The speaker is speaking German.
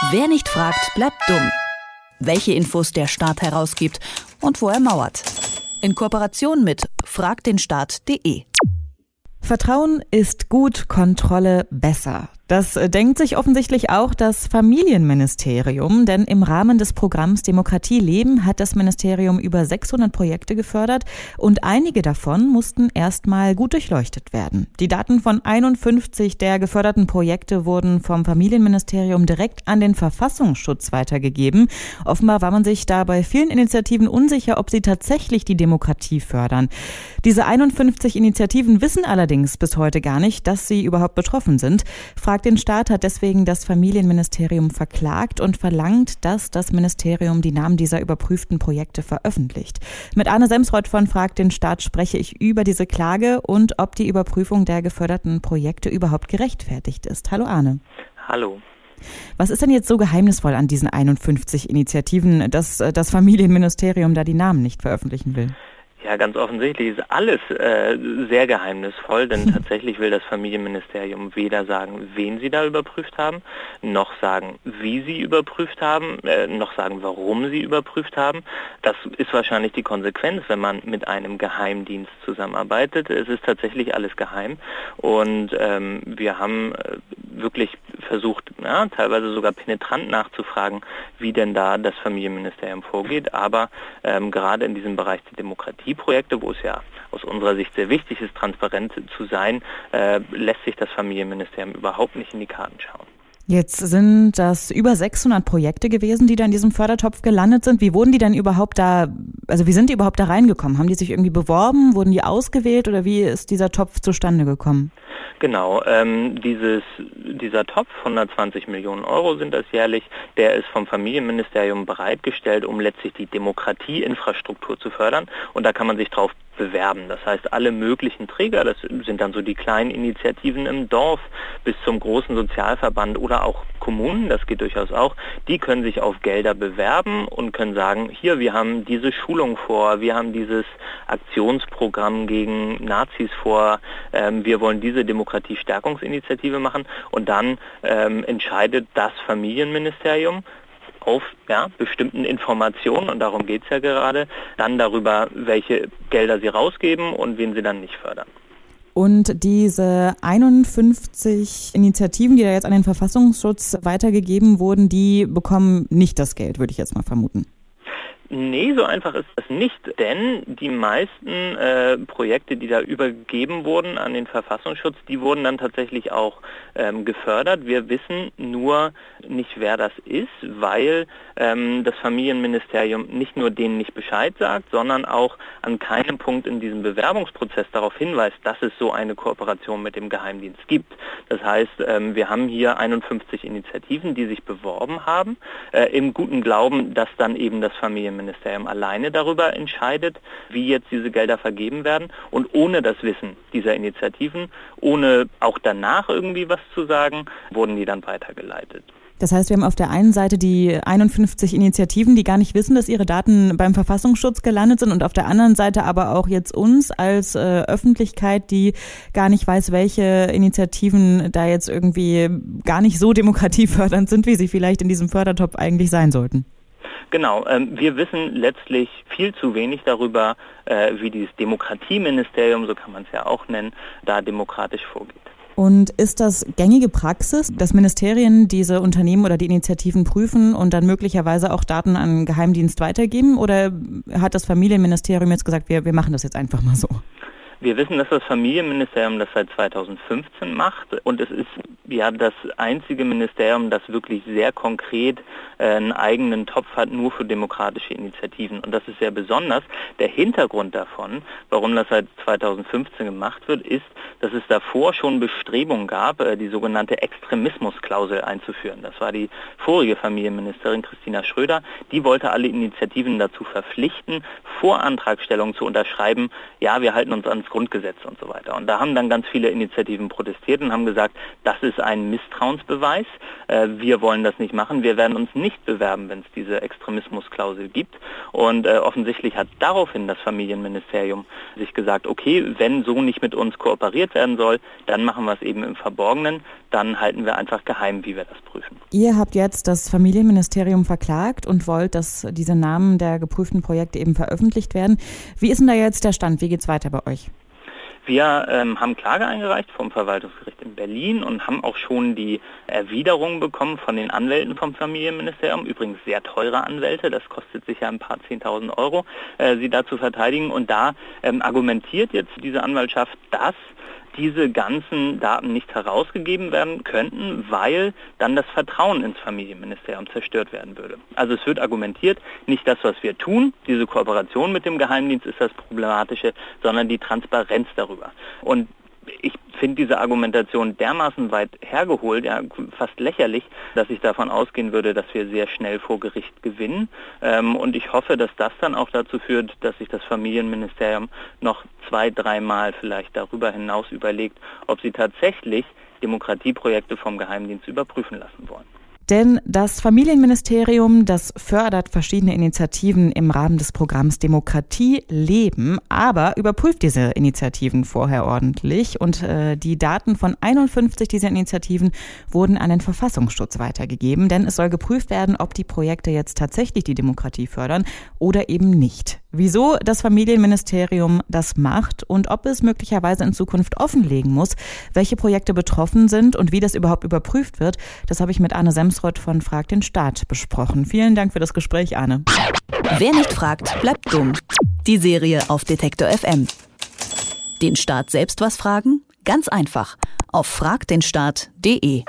Wer nicht fragt, bleibt dumm. Welche Infos der Staat herausgibt und wo er mauert. In Kooperation mit fragdenstaat.de. Vertrauen ist gut, Kontrolle besser. Das äh, denkt sich offensichtlich auch das Familienministerium, denn im Rahmen des Programms Demokratie leben hat das Ministerium über 600 Projekte gefördert und einige davon mussten erstmal gut durchleuchtet werden. Die Daten von 51 der geförderten Projekte wurden vom Familienministerium direkt an den Verfassungsschutz weitergegeben. Offenbar war man sich da bei vielen Initiativen unsicher, ob sie tatsächlich die Demokratie fördern. Diese 51 Initiativen wissen allerdings bis heute gar nicht, dass sie überhaupt betroffen sind. Fragt Frag den Staat hat deswegen das Familienministerium verklagt und verlangt, dass das Ministerium die Namen dieser überprüften Projekte veröffentlicht. Mit Arne Semsreuth von Frag den Staat spreche ich über diese Klage und ob die Überprüfung der geförderten Projekte überhaupt gerechtfertigt ist. Hallo Arne. Hallo. Was ist denn jetzt so geheimnisvoll an diesen 51 Initiativen, dass äh, das Familienministerium da die Namen nicht veröffentlichen will? Ja, ganz offensichtlich ist alles äh, sehr geheimnisvoll, denn tatsächlich will das Familienministerium weder sagen, wen sie da überprüft haben, noch sagen, wie sie überprüft haben, äh, noch sagen, warum sie überprüft haben. Das ist wahrscheinlich die Konsequenz, wenn man mit einem Geheimdienst zusammenarbeitet. Es ist tatsächlich alles geheim und ähm, wir haben äh, wirklich versucht, ja, teilweise sogar penetrant nachzufragen, wie denn da das Familienministerium vorgeht. Aber ähm, gerade in diesem Bereich der Demokratie Demokratieprojekte, wo es ja aus unserer Sicht sehr wichtig ist, transparent zu sein, äh, lässt sich das Familienministerium überhaupt nicht in die Karten schauen. Jetzt sind das über 600 Projekte gewesen, die da in diesem Fördertopf gelandet sind. Wie wurden die denn überhaupt da, also wie sind die überhaupt da reingekommen? Haben die sich irgendwie beworben? Wurden die ausgewählt oder wie ist dieser Topf zustande gekommen? Genau, ähm, dieses, dieser Topf, 120 Millionen Euro sind das jährlich, der ist vom Familienministerium bereitgestellt, um letztlich die Demokratieinfrastruktur zu fördern. Und da kann man sich drauf bewerben. Das heißt, alle möglichen Träger, das sind dann so die kleinen Initiativen im Dorf bis zum großen Sozialverband oder auch Kommunen, das geht durchaus auch, die können sich auf Gelder bewerben und können sagen, hier, wir haben diese Schulung vor, wir haben dieses Aktionsprogramm gegen Nazis vor, ähm, wir wollen diese Demokratiestärkungsinitiative machen und dann ähm, entscheidet das Familienministerium, auf ja, bestimmten Informationen, und darum geht es ja gerade, dann darüber, welche Gelder sie rausgeben und wen sie dann nicht fördern. Und diese 51 Initiativen, die da jetzt an den Verfassungsschutz weitergegeben wurden, die bekommen nicht das Geld, würde ich jetzt mal vermuten. Nee, so einfach ist das nicht, denn die meisten äh, Projekte, die da übergeben wurden an den Verfassungsschutz, die wurden dann tatsächlich auch ähm, gefördert. Wir wissen nur nicht, wer das ist, weil ähm, das Familienministerium nicht nur denen nicht Bescheid sagt, sondern auch an keinem Punkt in diesem Bewerbungsprozess darauf hinweist, dass es so eine Kooperation mit dem Geheimdienst gibt. Das heißt, ähm, wir haben hier 51 Initiativen, die sich beworben haben, äh, im guten Glauben, dass dann eben das Familienministerium Familienministerium alleine darüber entscheidet, wie jetzt diese Gelder vergeben werden. Und ohne das Wissen dieser Initiativen, ohne auch danach irgendwie was zu sagen, wurden die dann weitergeleitet. Das heißt, wir haben auf der einen Seite die 51 Initiativen, die gar nicht wissen, dass ihre Daten beim Verfassungsschutz gelandet sind und auf der anderen Seite aber auch jetzt uns als äh, Öffentlichkeit, die gar nicht weiß, welche Initiativen da jetzt irgendwie gar nicht so demokratiefördernd sind, wie sie vielleicht in diesem Fördertopf eigentlich sein sollten. Genau, ähm, wir wissen letztlich viel zu wenig darüber, äh, wie dieses Demokratieministerium, so kann man es ja auch nennen, da demokratisch vorgeht. Und ist das gängige Praxis, dass Ministerien diese Unternehmen oder die Initiativen prüfen und dann möglicherweise auch Daten an Geheimdienst weitergeben? Oder hat das Familienministerium jetzt gesagt, wir, wir machen das jetzt einfach mal so? Wir wissen, dass das Familienministerium das seit 2015 macht und es ist ja das einzige Ministerium, das wirklich sehr konkret äh, einen eigenen Topf hat, nur für demokratische Initiativen. Und das ist sehr besonders. Der Hintergrund davon, warum das seit 2015 gemacht wird, ist, dass es davor schon Bestrebungen gab, äh, die sogenannte Extremismusklausel einzuführen. Das war die vorige Familienministerin Christina Schröder. Die wollte alle Initiativen dazu verpflichten, vor Antragstellung zu unterschreiben, ja, wir halten uns an Grundgesetz und so weiter. Und da haben dann ganz viele Initiativen protestiert und haben gesagt, das ist ein Misstrauensbeweis. Äh, wir wollen das nicht machen. Wir werden uns nicht bewerben, wenn es diese Extremismusklausel gibt. Und äh, offensichtlich hat daraufhin das Familienministerium sich gesagt, okay, wenn so nicht mit uns kooperiert werden soll, dann machen wir es eben im Verborgenen. Dann halten wir einfach geheim, wie wir das prüfen. Ihr habt jetzt das Familienministerium verklagt und wollt, dass diese Namen der geprüften Projekte eben veröffentlicht werden. Wie ist denn da jetzt der Stand? Wie geht es weiter bei euch? Wir ähm, haben Klage eingereicht vom Verwaltungsgericht in Berlin und haben auch schon die Erwiderung bekommen von den Anwälten vom Familienministerium. Übrigens sehr teure Anwälte, das kostet sich ja ein paar Zehntausend Euro, äh, sie da zu verteidigen. Und da ähm, argumentiert jetzt diese Anwaltschaft, dass diese ganzen Daten nicht herausgegeben werden könnten, weil dann das Vertrauen ins Familienministerium zerstört werden würde. Also es wird argumentiert, nicht das, was wir tun, diese Kooperation mit dem Geheimdienst ist das Problematische, sondern die Transparenz darüber. Und ich finde diese Argumentation dermaßen weit hergeholt, ja, fast lächerlich, dass ich davon ausgehen würde, dass wir sehr schnell vor Gericht gewinnen. Ähm, und ich hoffe, dass das dann auch dazu führt, dass sich das Familienministerium noch zwei, dreimal vielleicht darüber hinaus überlegt, ob sie tatsächlich Demokratieprojekte vom Geheimdienst überprüfen lassen wollen. Denn das Familienministerium, das fördert verschiedene Initiativen im Rahmen des Programms Demokratie leben, aber überprüft diese Initiativen vorher ordentlich. Und äh, die Daten von 51 dieser Initiativen wurden an den Verfassungsschutz weitergegeben, denn es soll geprüft werden, ob die Projekte jetzt tatsächlich die Demokratie fördern oder eben nicht. Wieso das Familienministerium das macht und ob es möglicherweise in Zukunft offenlegen muss, welche Projekte betroffen sind und wie das überhaupt überprüft wird, das habe ich mit Arne Semsrott von Frag den Staat besprochen. Vielen Dank für das Gespräch, Arne. Wer nicht fragt, bleibt dumm. Die Serie auf Detektor FM. Den Staat selbst was fragen? Ganz einfach. Auf fragdenstaat.de.